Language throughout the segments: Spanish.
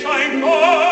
dich ein Gott.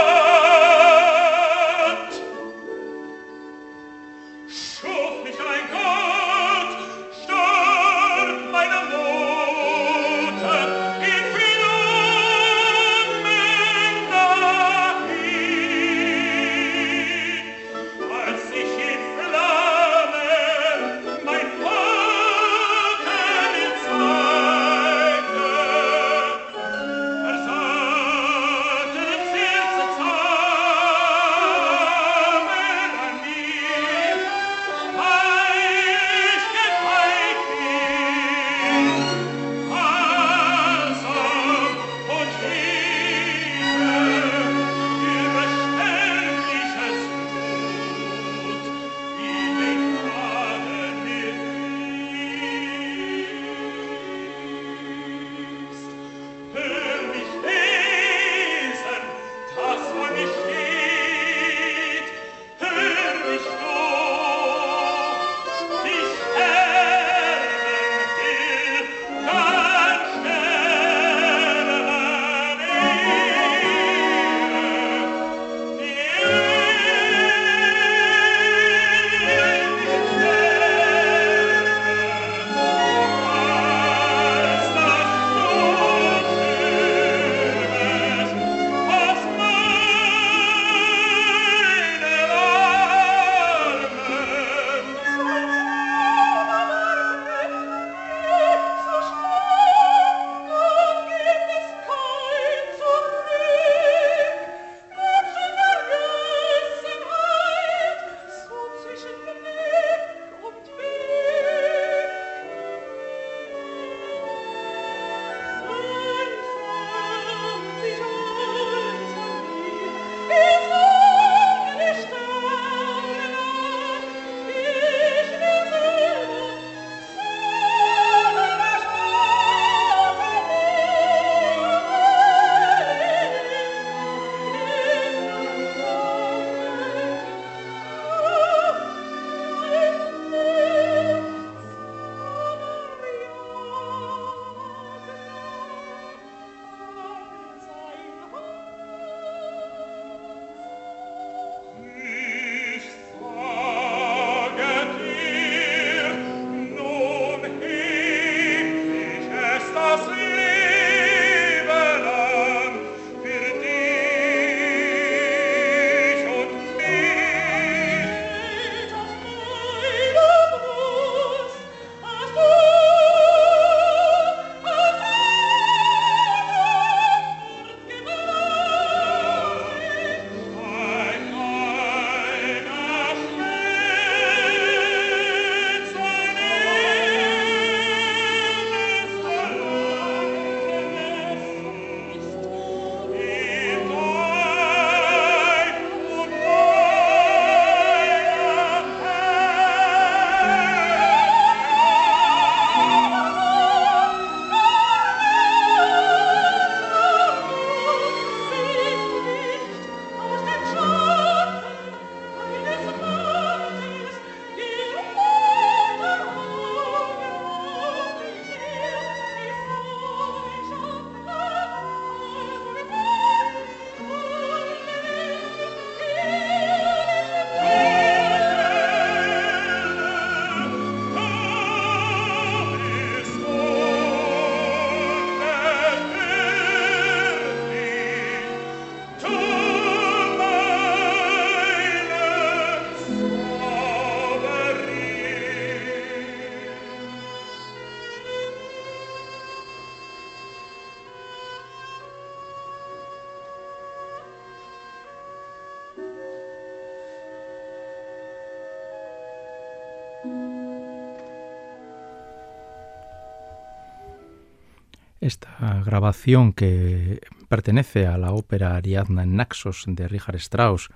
Esta grabación que pertenece a la ópera Ariadna en Naxos de Richard Strauss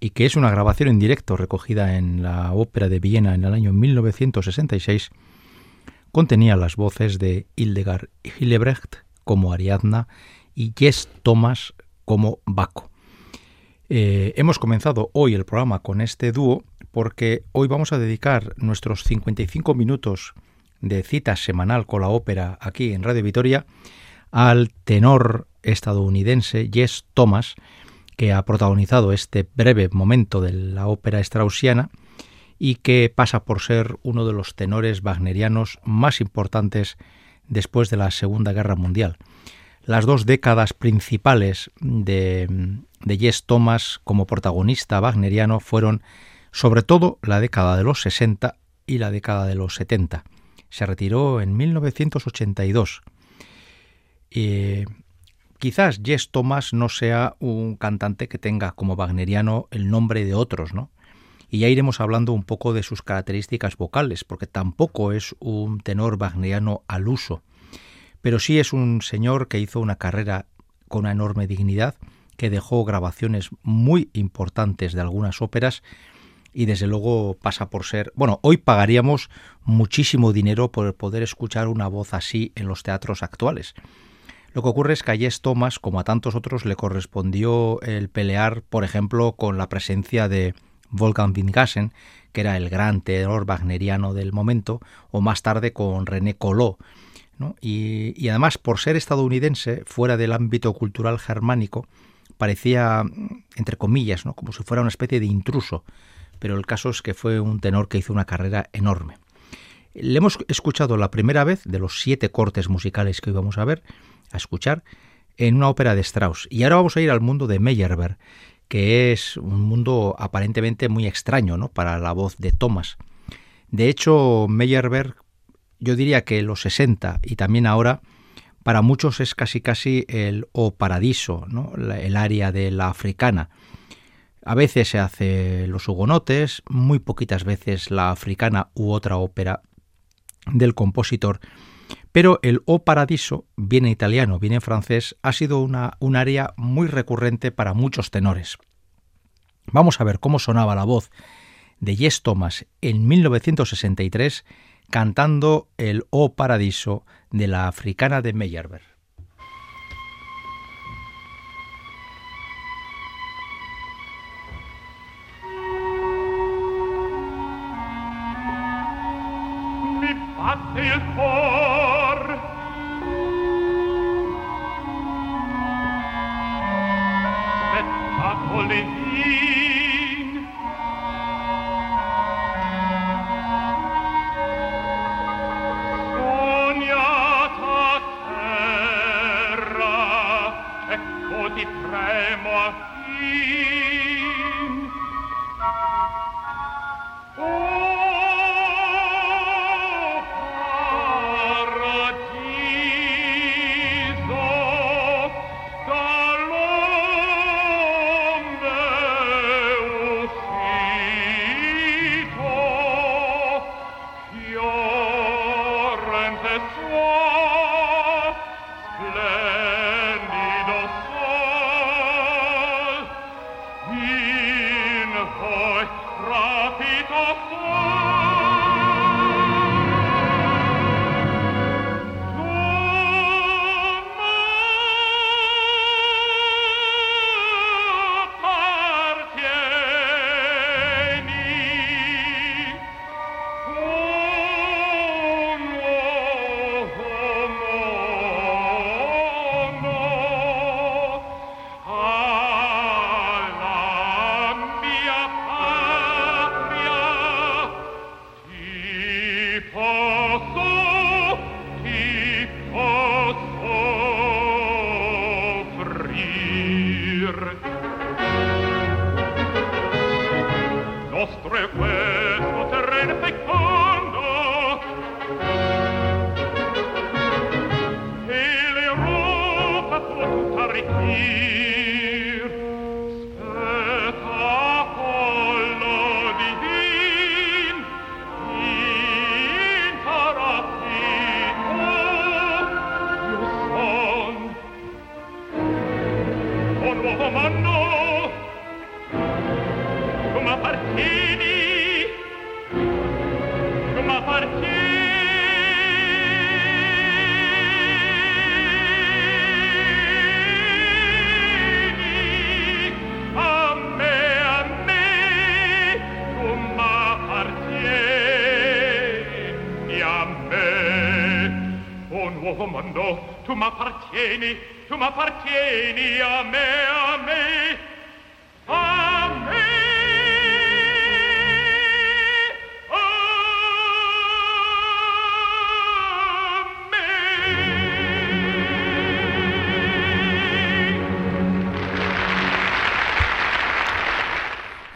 y que es una grabación en directo recogida en la ópera de Viena en el año 1966, contenía las voces de Hildegard Hillebrecht como Ariadna y Jess Thomas como Baco. Eh, hemos comenzado hoy el programa con este dúo porque hoy vamos a dedicar nuestros 55 minutos de cita semanal con la ópera aquí en Radio Vitoria al tenor estadounidense Jess Thomas, que ha protagonizado este breve momento de la ópera straussiana y que pasa por ser uno de los tenores wagnerianos más importantes después de la Segunda Guerra Mundial. Las dos décadas principales de, de Jess Thomas como protagonista wagneriano fueron sobre todo la década de los 60 y la década de los 70. Se retiró en 1982. quizás Jess Thomas no sea un cantante que tenga como wagneriano el nombre de otros, ¿no? Y ya iremos hablando un poco de sus características vocales, porque tampoco es un tenor wagneriano al uso pero sí es un señor que hizo una carrera con una enorme dignidad, que dejó grabaciones muy importantes de algunas óperas y desde luego pasa por ser, bueno, hoy pagaríamos muchísimo dinero por poder escuchar una voz así en los teatros actuales. Lo que ocurre es que a Jess Thomas, como a tantos otros, le correspondió el pelear, por ejemplo, con la presencia de Wolfgang Wingassen, que era el gran tenor wagneriano del momento, o más tarde con René Collot, y, además, por ser estadounidense, fuera del ámbito cultural germánico, parecía, entre comillas, ¿no? como si fuera una especie de intruso, pero el caso es que fue un tenor que hizo una carrera enorme. Le hemos escuchado la primera vez de los siete cortes musicales que hoy vamos a ver, a escuchar, en una ópera de Strauss. Y ahora vamos a ir al mundo de Meyerbeer, que es un mundo aparentemente muy extraño ¿no? para la voz de Thomas. De hecho, Meyerbeer yo diría que los 60 y también ahora, para muchos es casi casi el O Paradiso, ¿no? el área de la africana. A veces se hace los hugonotes, muy poquitas veces la africana u otra ópera del compositor, pero el O Paradiso, bien en italiano, bien en francés, ha sido una, un área muy recurrente para muchos tenores. Vamos a ver cómo sonaba la voz de Jess Thomas en 1963 cantando el O Paradiso de la africana de Meyerbeer.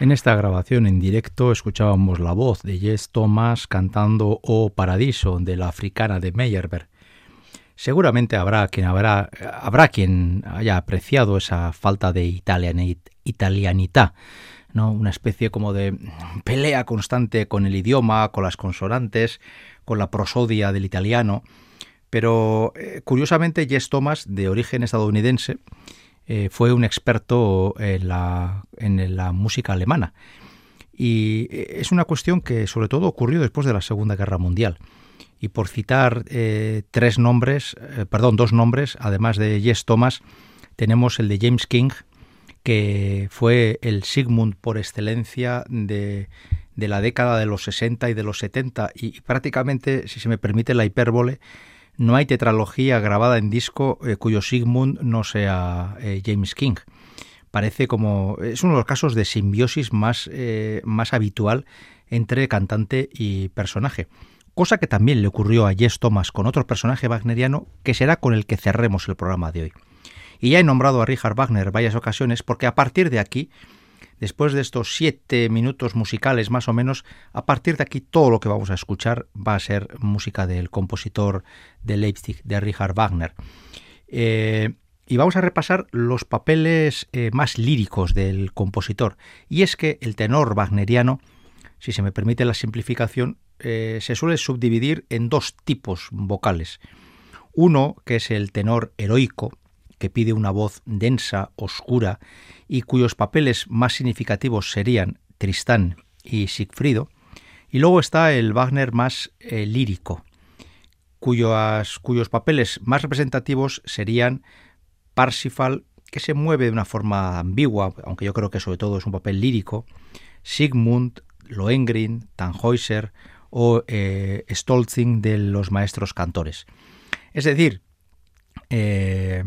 En esta grabación en directo escuchábamos la voz de Jess Thomas cantando O Paradiso de la africana de Meyerberg. Seguramente habrá quien, haya apreciado esa falta de italianidad, ¿no? una especie como de pelea constante con el idioma, con las consonantes, con la prosodia del italiano. Pero eh, curiosamente Jess Thomas, de origen estadounidense, eh, fue un experto en la, en la música alemana. Y eh, es una cuestión que sobre todo ocurrió después de la Segunda Guerra Mundial. Y por citar eh, tres nombres, perdón, dos nombres, además de Jess Thomas, tenemos el de James King, que fue el Sigmund por excelencia de, la década de los 60 y de los 70 y prácticamente, si se me permite la hipérbole, no hay tetralogía grabada en disco eh, cuyo Sigmund no sea eh, James King. Parece como. es uno de los casos de simbiosis más, eh, más habitual entre cantante y personaje. Cosa que también le ocurrió a Jess Thomas con otro personaje wagneriano que será con el que cerremos el programa de hoy. Y ya he nombrado a Richard Wagner varias ocasiones porque a partir de aquí Después de estos siete minutos musicales más o menos, a partir de aquí todo lo que vamos a escuchar va a ser música del compositor de Leipzig, de Richard Wagner. Eh, y vamos a repasar los papeles eh, más líricos del compositor. Y es que el tenor wagneriano, si se me permite la simplificación, eh, se suele subdividir en dos tipos vocales. Uno, que es el tenor heroico, que pide una voz densa, oscura, y cuyos papeles más significativos serían Tristán y Sigfrido, y luego está el Wagner más eh, lírico, cuyos, cuyos papeles más representativos serían Parsifal, que se mueve de una forma ambigua, aunque yo creo que sobre todo es un papel lírico, Sigmund, Lohengrin, Tannhäuser o eh, Stolzing de los maestros cantores. Es decir, eh,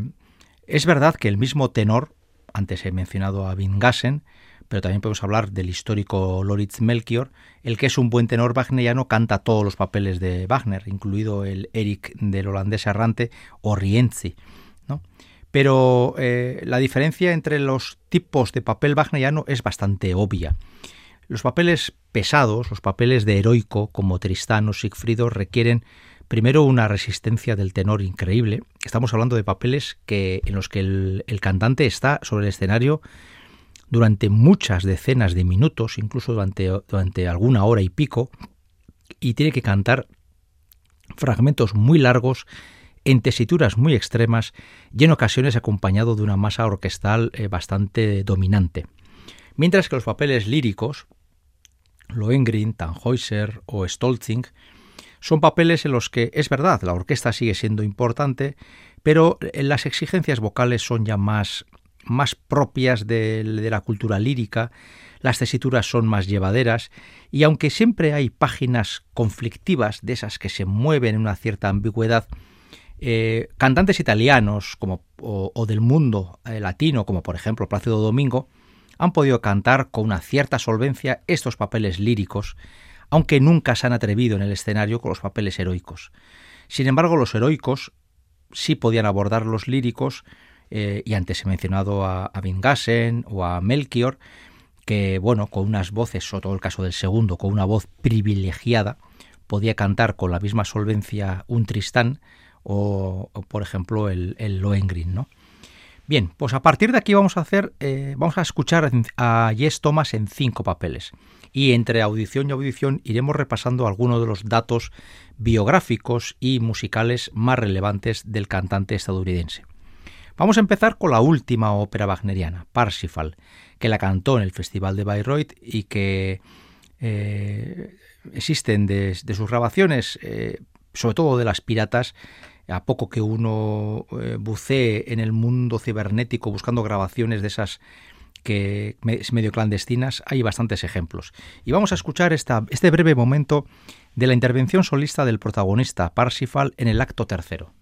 es verdad que el mismo tenor, antes he mencionado a Vingassen, pero también podemos hablar del histórico Loritz Melchior, el que es un buen tenor wagneriano canta todos los papeles de Wagner, incluido el Eric del holandés errante o Rienzi. ¿no? Pero eh, la diferencia entre los tipos de papel wagneriano es bastante obvia. Los papeles pesados, los papeles de heroico, como Tristán o Sigfrido, requieren Primero, una resistencia del tenor increíble. Estamos hablando de papeles que, en los que el, cantante está sobre el escenario durante muchas decenas de minutos, incluso durante, durante alguna hora y pico, y tiene que cantar fragmentos muy largos en tesituras muy extremas y en ocasiones acompañado de una masa orquestal eh, bastante dominante. Mientras que los papeles líricos, Lohengrin, Tannhäuser o Stolzing, son papeles en los que, es verdad, la orquesta sigue siendo importante, pero las exigencias vocales son ya más, más propias de, la cultura lírica, las tesituras son más llevaderas, y aunque siempre hay páginas conflictivas de esas que se mueven en una cierta ambigüedad, eh, cantantes italianos como, o, del mundo eh, latino, como por ejemplo Plácido Domingo, han podido cantar con una cierta solvencia estos papeles líricos aunque nunca se han atrevido en el escenario con los papeles heroicos. Sin embargo, los heroicos sí podían abordar los líricos, eh, y antes he mencionado a, a o a Melchior, que, bueno, con unas voces, sobre todo el caso del segundo, con una voz privilegiada, podía cantar con la misma solvencia un Tristán o, por ejemplo, el, el Lohengrin, ¿no? Bien, pues a partir de aquí vamos a hacer, eh, vamos a escuchar a Jess Thomas en cinco papeles. Y entre audición y audición iremos repasando algunos de los datos biográficos y musicales más relevantes del cantante estadounidense. Vamos a empezar con la última ópera wagneriana, Parsifal, que la cantó en el Festival de Bayreuth y que eh, existen de, sus grabaciones, eh, sobre todo de las piratas, a poco que uno eh, bucee en el mundo cibernético buscando grabaciones de esas que medio clandestinas, hay bastantes ejemplos. Y vamos a escuchar esta, este breve momento de la intervención solista del protagonista Parsifal en el acto tercero.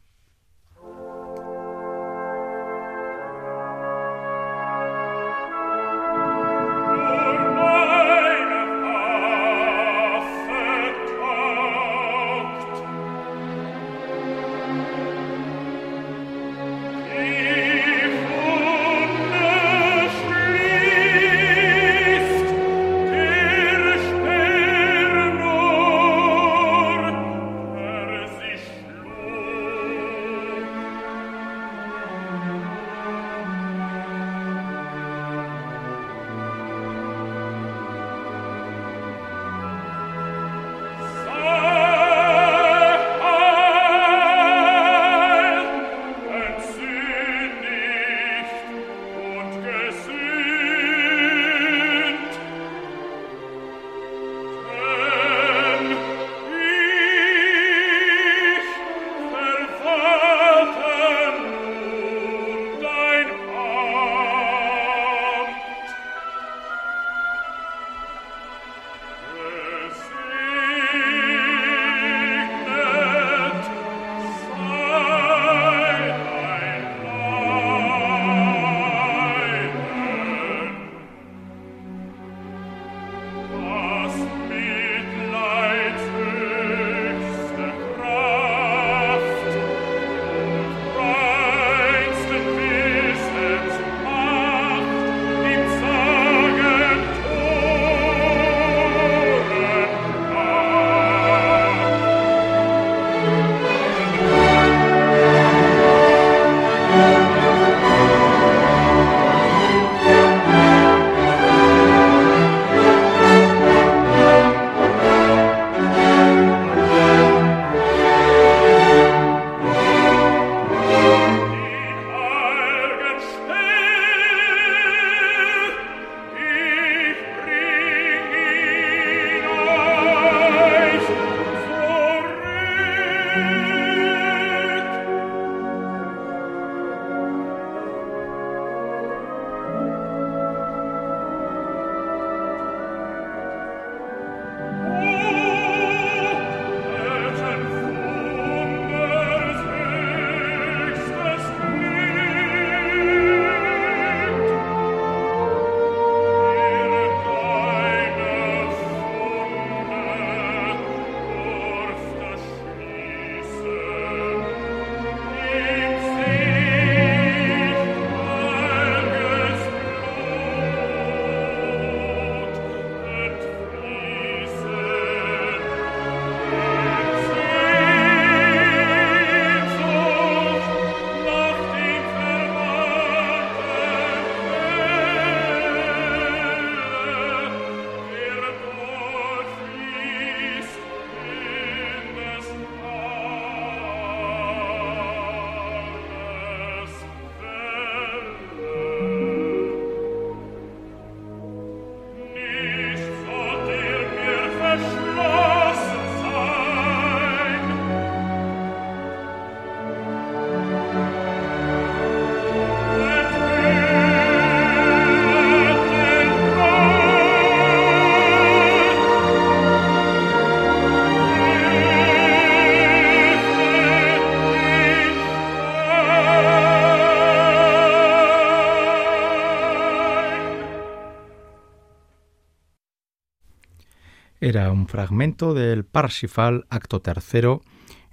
Era un fragmento del Parsifal, acto tercero.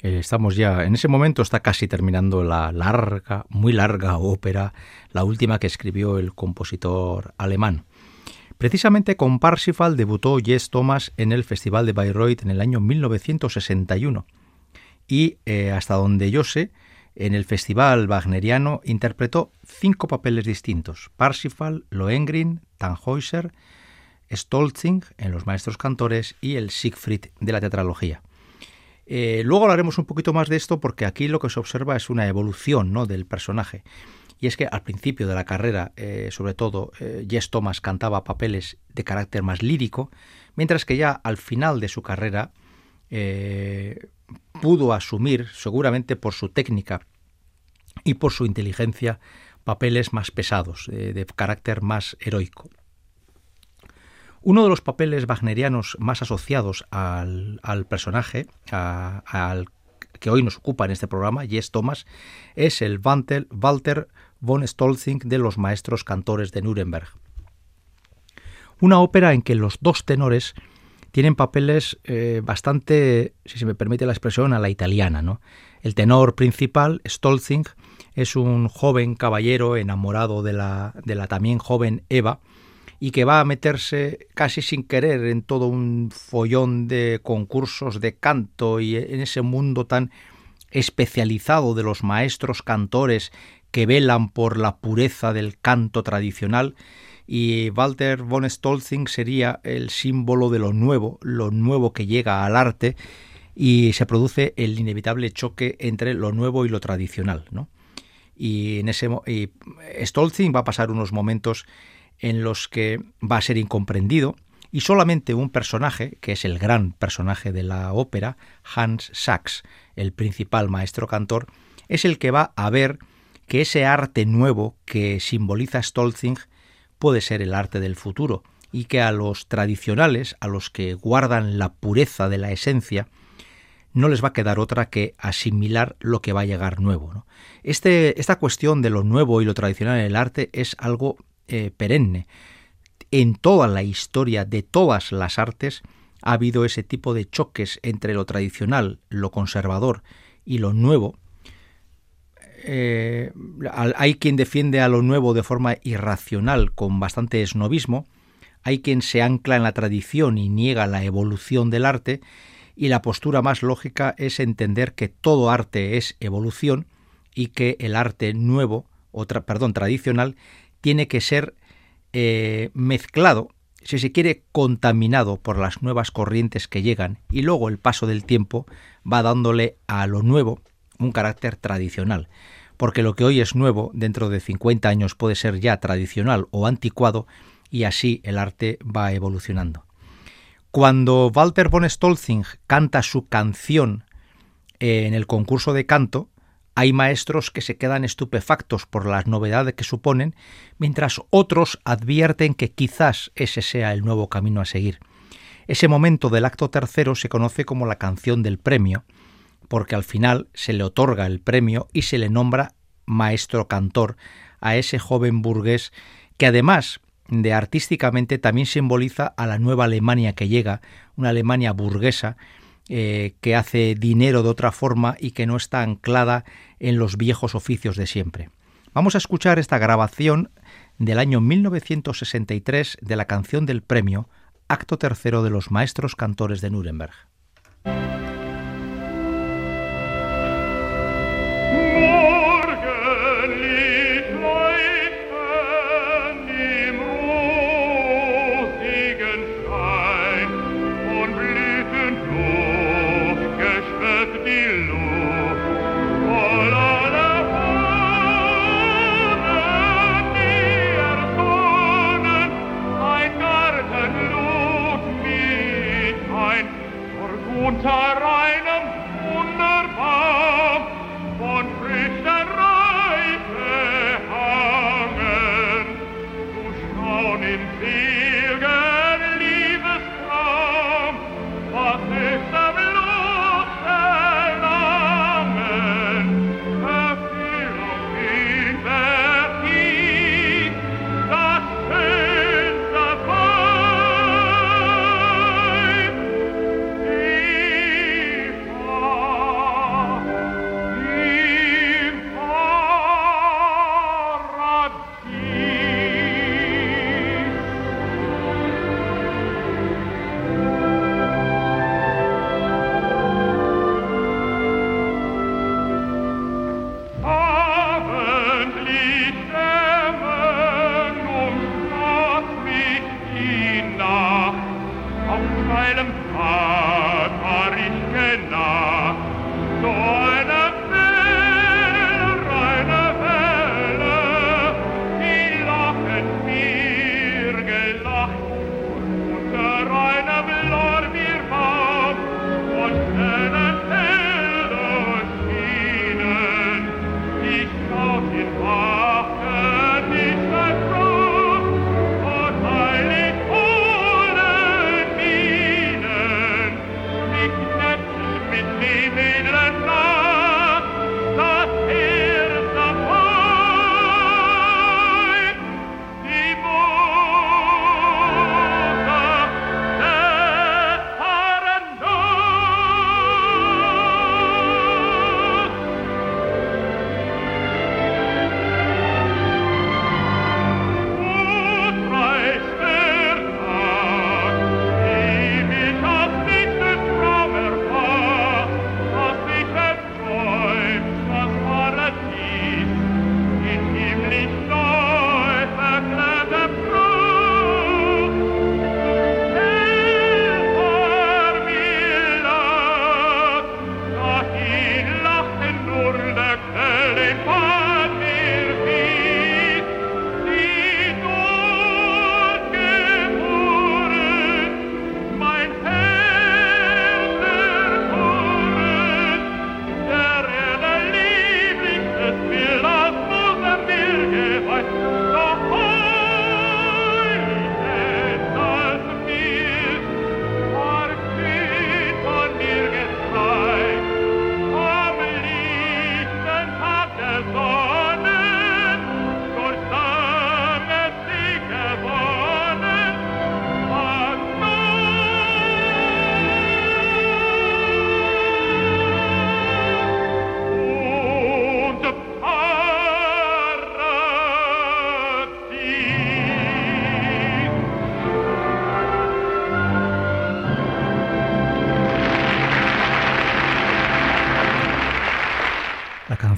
Eh, estamos ya, en ese momento está casi terminando la larga, muy larga ópera, la última que escribió el compositor alemán. Precisamente con Parsifal debutó Jess Thomas en el Festival de Bayreuth en el año 1961. Y eh, hasta donde yo sé, en el Festival Wagneriano interpretó cinco papeles distintos: Parsifal, Lohengrin, Tannhäuser, Stolzing en Los Maestros Cantores y el Siegfried de la tetralogía. Eh, luego hablaremos un poquito más de esto porque aquí lo que se observa es una evolución ¿no? del personaje. Y es que al principio de la carrera, eh, sobre todo, eh, Jess Thomas cantaba papeles de carácter más lírico, mientras que ya al final de su carrera pudo asumir, seguramente por su técnica y por su inteligencia, papeles más pesados, de carácter más heroico. Uno de los papeles wagnerianos más asociados al, personaje, al que hoy nos ocupa en este programa, Jess Thomas, es el Walter von Stolzing de los maestros cantores de Nuremberg. Una ópera en que los dos tenores tienen papeles eh, bastante, si se me permite la expresión, a la italiana. ¿no? El tenor principal, Stolzing, es un joven caballero enamorado de la también joven Eva, y que va a meterse casi sin querer en todo un follón de concursos de canto y en ese mundo tan especializado de los maestros cantores que velan por la pureza del canto tradicional y Walter von Stolzing sería el símbolo de lo nuevo, lo nuevo que llega al arte y se produce el inevitable choque entre lo nuevo y lo tradicional, ¿no? Y en ese y Stolzing va a pasar unos momentos en los que va a ser incomprendido y solamente un personaje, que es el gran personaje de la ópera, Hans Sachs, el principal maestro cantor, es el que va a ver que ese arte nuevo que simboliza Stolzing puede ser el arte del futuro y que a los tradicionales, a los que guardan la pureza de la esencia, no les va a quedar otra que asimilar lo que va a llegar nuevo. Este, esta cuestión de lo nuevo y lo tradicional en el arte es algo eh, perenne. En toda la historia de todas las artes ha habido ese tipo de choques entre lo tradicional, lo conservador y lo nuevo. Eh, hay quien defiende a lo nuevo de forma irracional, con bastante esnovismo, hay quien se ancla en la tradición y niega la evolución del arte, y la postura más lógica es entender que todo arte es evolución y que el arte nuevo, o perdón, tradicional, tiene que ser eh, mezclado, si se quiere, contaminado por las nuevas corrientes que llegan y luego el paso del tiempo va dándole a lo nuevo un carácter tradicional. Porque lo que hoy es nuevo, dentro de 50 años puede ser ya tradicional o anticuado y así el arte va evolucionando. Cuando Walter von Stolzing canta su canción en el concurso de canto, hay maestros que se quedan estupefactos por las novedades que suponen, mientras otros advierten que quizás ese sea el nuevo camino a seguir. Ese momento del acto tercero se conoce como la canción del premio, porque al final se le otorga el premio y se le nombra maestro cantor a ese joven burgués que además de artísticamente también simboliza a la nueva Alemania que llega, una Alemania burguesa eh, que hace dinero de otra forma y que no está anclada en los viejos oficios de siempre. Vamos a escuchar esta grabación del año 1963 de la canción del premio, acto tercero de los maestros cantores de Nuremberg.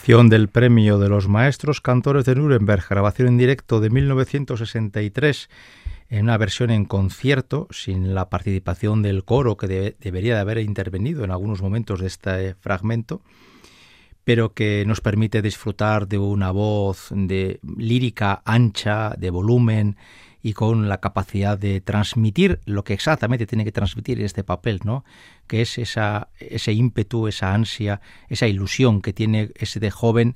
Del Premio de los Maestros Cantores de Nuremberg, grabación en directo de 1963, en una versión en concierto, sin la participación del coro que debería de haber intervenido en algunos momentos de este fragmento, pero que nos permite disfrutar de una voz de lírica ancha, de volumen, y con la capacidad de transmitir lo que exactamente tiene que transmitir este papel, ¿no? Que es esa, ese ímpetu, esa ansia, esa ilusión que tiene ese de joven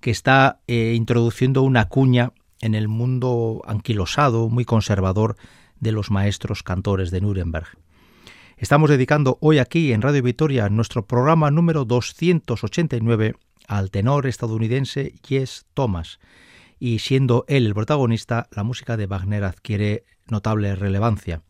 que está eh, introduciendo una cuña en el mundo anquilosado, muy conservador de los maestros cantores de Nuremberg. Estamos dedicando hoy aquí en Radio Victoria nuestro programa número 289 al tenor estadounidense Jess Thomas, y siendo él el protagonista, la música de Wagner adquiere notable relevancia.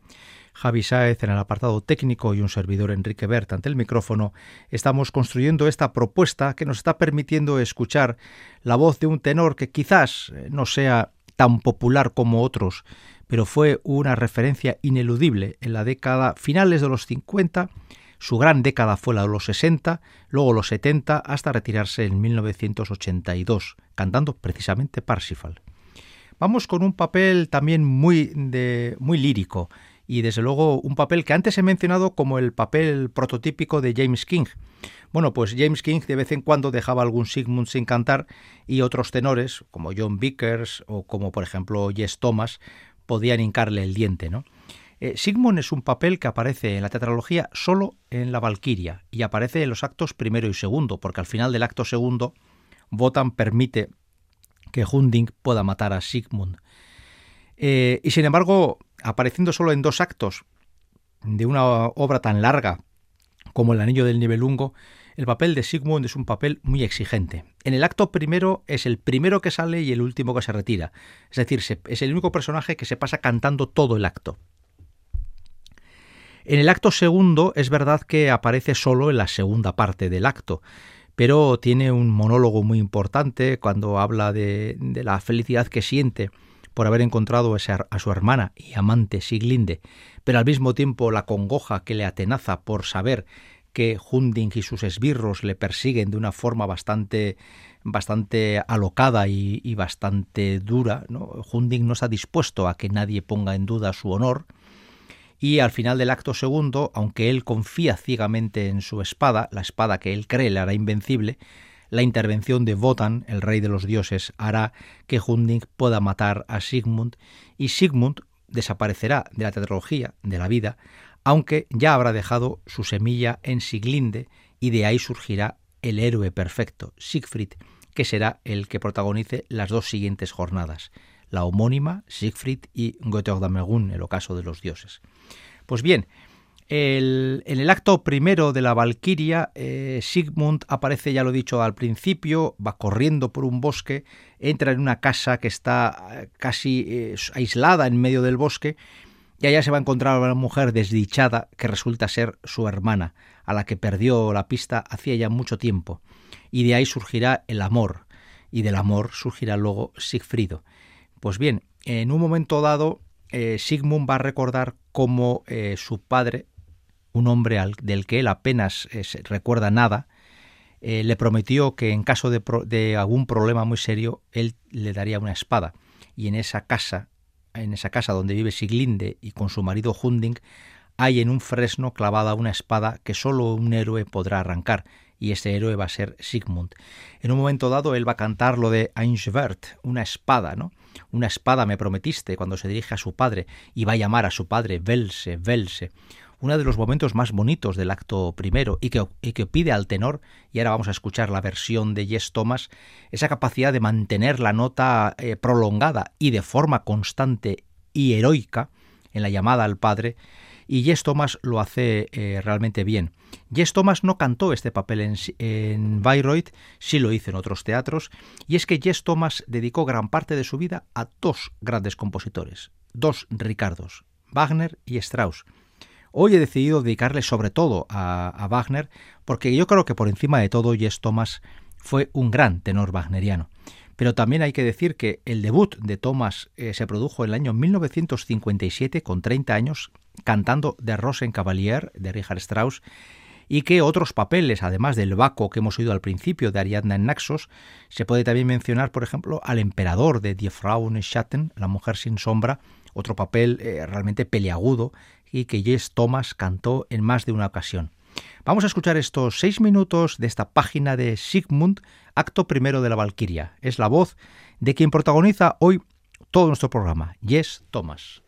Javi Sáez en el apartado técnico y un servidor Enrique Bert ante el micrófono, estamos construyendo esta propuesta que nos está permitiendo escuchar la voz de un tenor que quizás no sea tan popular como otros, pero fue una referencia ineludible en la década finales de los 50 su gran década fue la de los 60, luego los 70, hasta retirarse en 1982, cantando precisamente Parsifal. Vamos con un papel también muy, de, muy lírico y desde luego un papel que antes he mencionado como el papel prototípico de James King. Bueno, pues James King de vez en cuando dejaba algún Sigmund sin cantar y otros tenores, como John Vickers o como por ejemplo Jess Thomas, podían hincarle el diente, ¿no? Eh, Sigmund es un papel que aparece en la tetralogía solo en la Valquiria y aparece en los actos primero y segundo, porque al final del acto segundo Wotan permite que Hunding pueda matar a Sigmund. Eh, y sin embargo, apareciendo solo en dos actos de una obra tan larga como El Anillo del Nibelungo, el papel de Sigmund es un papel muy exigente. En el acto primero es el primero que sale y el último que se retira. Es decir, es el único personaje que se pasa cantando todo el acto. En el acto segundo es verdad que aparece solo en la segunda parte del acto, pero tiene un monólogo muy importante cuando habla de, la felicidad que siente por haber encontrado a su hermana y amante Siglinde, pero al mismo tiempo la congoja que le atenaza por saber que Hunding y sus esbirros le persiguen de una forma bastante bastante alocada y, bastante dura. ¿no? Hunding no está dispuesto a que nadie ponga en duda su honor, y al final del acto segundo, aunque él confía ciegamente en su espada, la espada que él cree le hará invencible, la intervención de Wotan, el rey de los dioses, hará que Hunding pueda matar a Sigmund y Sigmund desaparecerá de la tetralogía de la vida, aunque ya habrá dejado su semilla en Siglinde y de ahí surgirá el héroe perfecto, Siegfried, que será el que protagonice las dos siguientes jornadas, la homónima Siegfried y Götterdammerung, el ocaso de los dioses. Pues bien, en el acto primero de la Valquiria, eh, Sigmund aparece, ya lo he dicho al principio, va corriendo por un bosque, entra en una casa que está eh, casi eh, aislada en medio del bosque, y allá se va a encontrar una mujer desdichada que resulta ser su hermana, a la que perdió la pista hacía ya mucho tiempo. Y de ahí surgirá el amor, y del amor surgirá luego Siegfriedo. Pues bien, en un momento dado, eh, Sigmund va a recordar cómo eh, su padre, un hombre del que él apenas eh, recuerda nada, le prometió que en caso de, algún problema muy serio, él le daría una espada. Y en esa casa, en esa casa donde vive Siglinde y con su marido Hunding, hay en un fresno clavada una espada que solo un héroe podrá arrancar, y ese héroe va a ser Sigmund. En un momento dado él va a cantar lo de Einschwert, una espada, ¿no? Una espada me prometiste cuando se dirige a su padre y va a llamar a su padre Velse, Velse. Uno de los momentos más bonitos del acto primero y que, que pide al tenor, y ahora vamos a escuchar la versión de Jess Thomas, esa capacidad de mantener la nota eh, prolongada y de forma constante y heroica en la llamada al padre, y Jess Thomas lo hace eh, realmente bien. Jess Thomas no cantó este papel en, Bayreuth, sí lo hizo en otros teatros, y es que Jess Thomas dedicó gran parte de su vida a dos grandes compositores, dos Ricardos, Wagner y Strauss. Hoy he decidido dedicarle sobre todo a, a Wagner, porque yo creo que por encima de todo Jess Thomas fue un gran tenor wagneriano. Pero también hay que decir que el debut de Thomas eh, se produjo en el año 1957, con 30 años, cantando de Rosenkavalier de Richard Strauss, y que otros papeles, además del Baco que hemos oído al principio de Ariadna en Naxos, se puede también mencionar, por ejemplo, al emperador de Die Frau Schatten, la mujer sin sombra, otro papel eh, realmente peleagudo y que Jess Thomas cantó en más de una ocasión. Vamos a escuchar estos seis minutos de esta página de Sigmund, acto primero de la Valquiria. Es la voz de quien protagoniza hoy todo nuestro programa, Jess Thomas.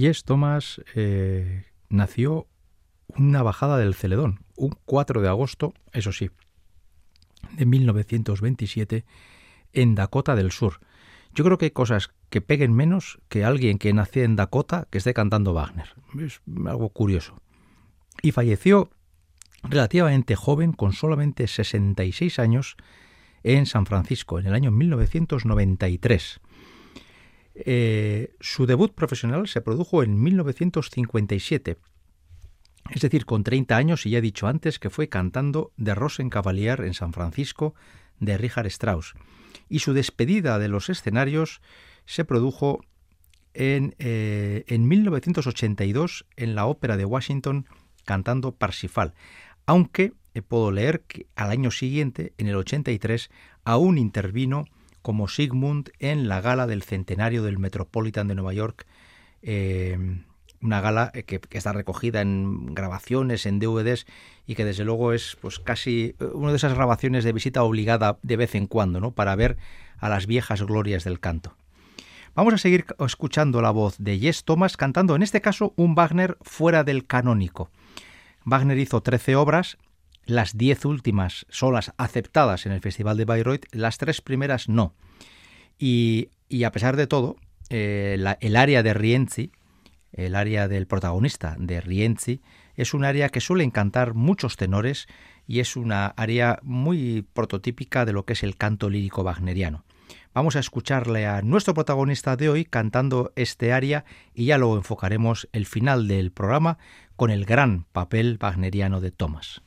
Yes Thomas eh, nació una bajada del Celedón, un 4 de agosto, eso sí, de 1927, en Dakota del Sur. Yo creo que hay cosas que peguen menos que alguien que nació en Dakota que esté cantando Wagner. Es algo curioso. Y falleció relativamente joven, con solamente 66 años, en San Francisco, en el año 1993. Eh, su debut profesional se produjo en 1957, es decir, con 30 años, y ya he dicho antes que fue cantando de Rosenkavalier en San Francisco de Richard Strauss. Y su despedida de los escenarios se produjo en, eh, en 1982 en la Ópera de Washington cantando Parsifal, aunque eh, puedo leer que al año siguiente, en el 83, aún intervino como Sigmund en la gala del centenario del Metropolitan de Nueva York, eh, una gala eh, que, está recogida en grabaciones, en DVDs y que desde luego es pues casi una de esas grabaciones de visita obligada de vez en cuando, ¿no? Para ver a las viejas glorias del canto. Vamos a seguir escuchando la voz de Jess Thomas cantando en este caso un Wagner fuera del canónico. Wagner hizo 13 obras las diez últimas son las aceptadas en el Festival de Bayreuth, las tres primeras no. Y, a pesar de todo, eh, el área de Rienzi, el área del protagonista de Rienzi, es un área que suele encantar muchos tenores y es una área muy prototípica de lo que es el canto lírico wagneriano. Vamos a escucharle a nuestro protagonista de hoy cantando este área y ya luego enfocaremos el final del programa con el gran papel wagneriano de Thomas.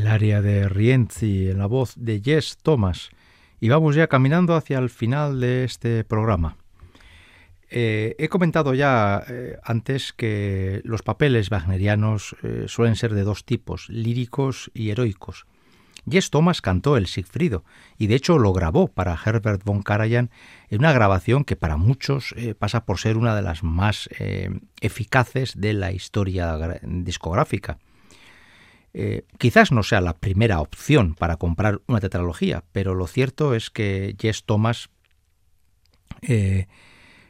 El área de Rienzi en la voz de Jess Thomas. Y vamos ya caminando hacia el final de este programa. Eh, he comentado ya eh, antes que los papeles wagnerianos eh, suelen ser de dos tipos, líricos y heroicos. Jess Thomas cantó el Sigfrido y de hecho lo grabó para Herbert von Karajan en una grabación que para muchos pasa por ser una de las más eficaces de la historia discográfica. Eh, quizás no sea la primera opción para comprar una tetralogía, pero lo cierto es que Jess Thomas eh,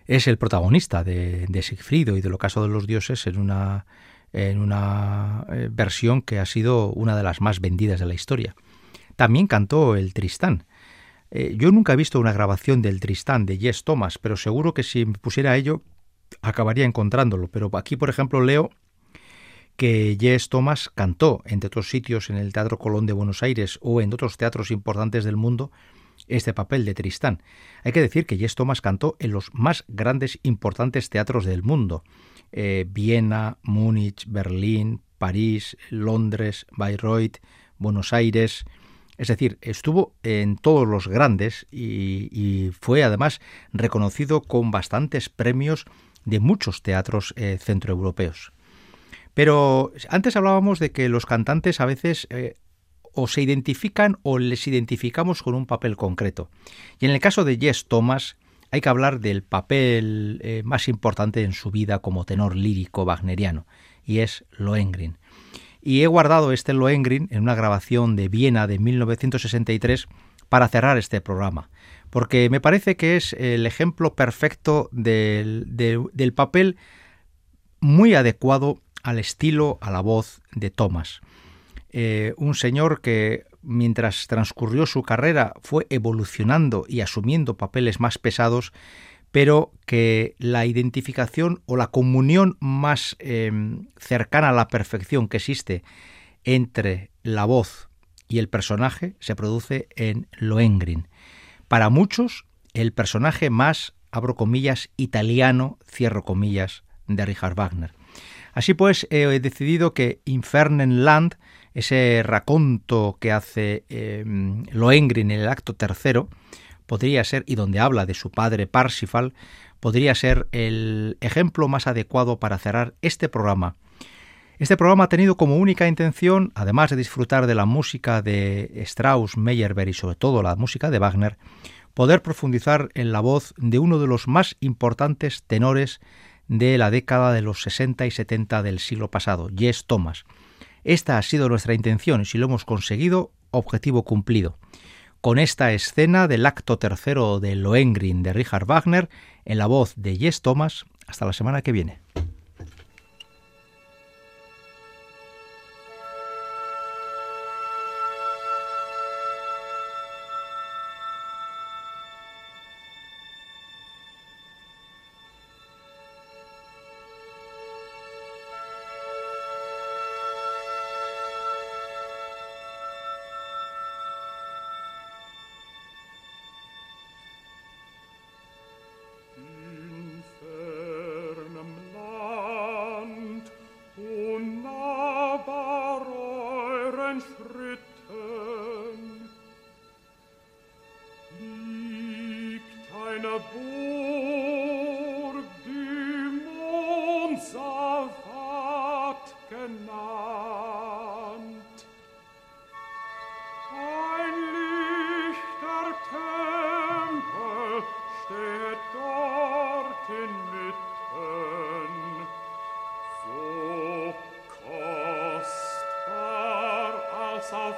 es el protagonista de, de, Sigfrido y del ocaso de los dioses en una, en una eh, versión que ha sido una de las más vendidas de la historia. También cantó el Tristán. yo nunca he visto una grabación del Tristán de Jess Thomas, pero seguro que si me pusiera ello acabaría encontrándolo. Pero aquí, por ejemplo, leo que Jess Thomas cantó, entre otros sitios, en el Teatro Colón de Buenos Aires o en otros teatros importantes del mundo, este papel de Tristán. Hay que decir que Jess Thomas cantó en los más grandes, importantes teatros del mundo. Eh, Viena, Múnich, Berlín, París, Londres, Bayreuth, Buenos Aires. Es decir, estuvo en todos los grandes y, fue además reconocido con bastantes premios de muchos teatros eh, centroeuropeos. Pero antes hablábamos de que los cantantes a veces eh, o se identifican o les identificamos con un papel concreto. Y en el caso de Jess Thomas hay que hablar del papel eh, más importante en su vida como tenor lírico wagneriano, y es Lohengrin. Y he guardado este Lohengrin en una grabación de Viena de 1963 para cerrar este programa, porque me parece que es el ejemplo perfecto del, del papel muy adecuado al estilo, a la voz de Thomas. Eh, un señor que mientras transcurrió su carrera fue evolucionando y asumiendo papeles más pesados, pero que la identificación o la comunión más em, cercana a la perfección que existe entre la voz y el personaje se produce en Lohengrin. Para muchos, el personaje más, abro comillas, italiano, cierro comillas, de Richard Wagner. Así pues, he decidido que Infernenland, ese raconto que hace eh, en el acto tercero, podría ser, y donde habla de su padre Parsifal, podría ser el ejemplo más adecuado para cerrar este programa. Este programa ha tenido como única intención, además de disfrutar de la música de Strauss, Meyerbeer y sobre todo la música de Wagner, poder profundizar en la voz de uno de los más importantes tenores de la década de los 60 y 70 del siglo pasado, Jess Thomas. Esta ha sido nuestra intención y si lo hemos conseguido, objetivo cumplido. Con esta escena del acto tercero de Lohengrin de Richard Wagner en la voz de Jess Thomas, hasta la semana que viene. of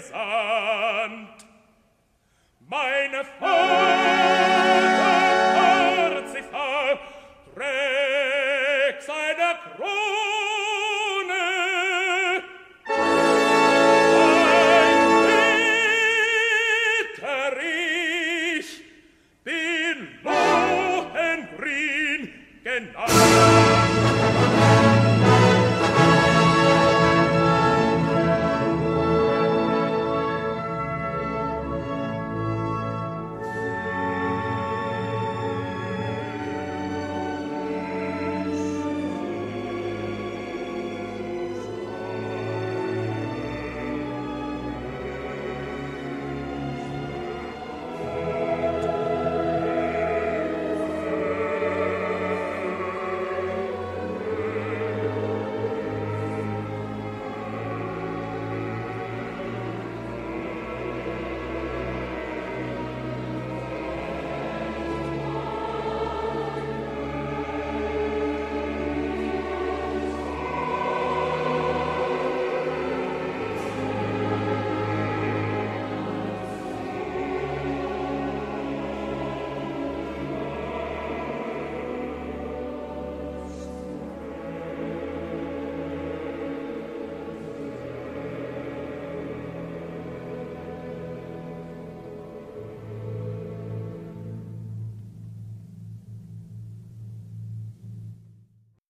gesandt. Meine Freunde,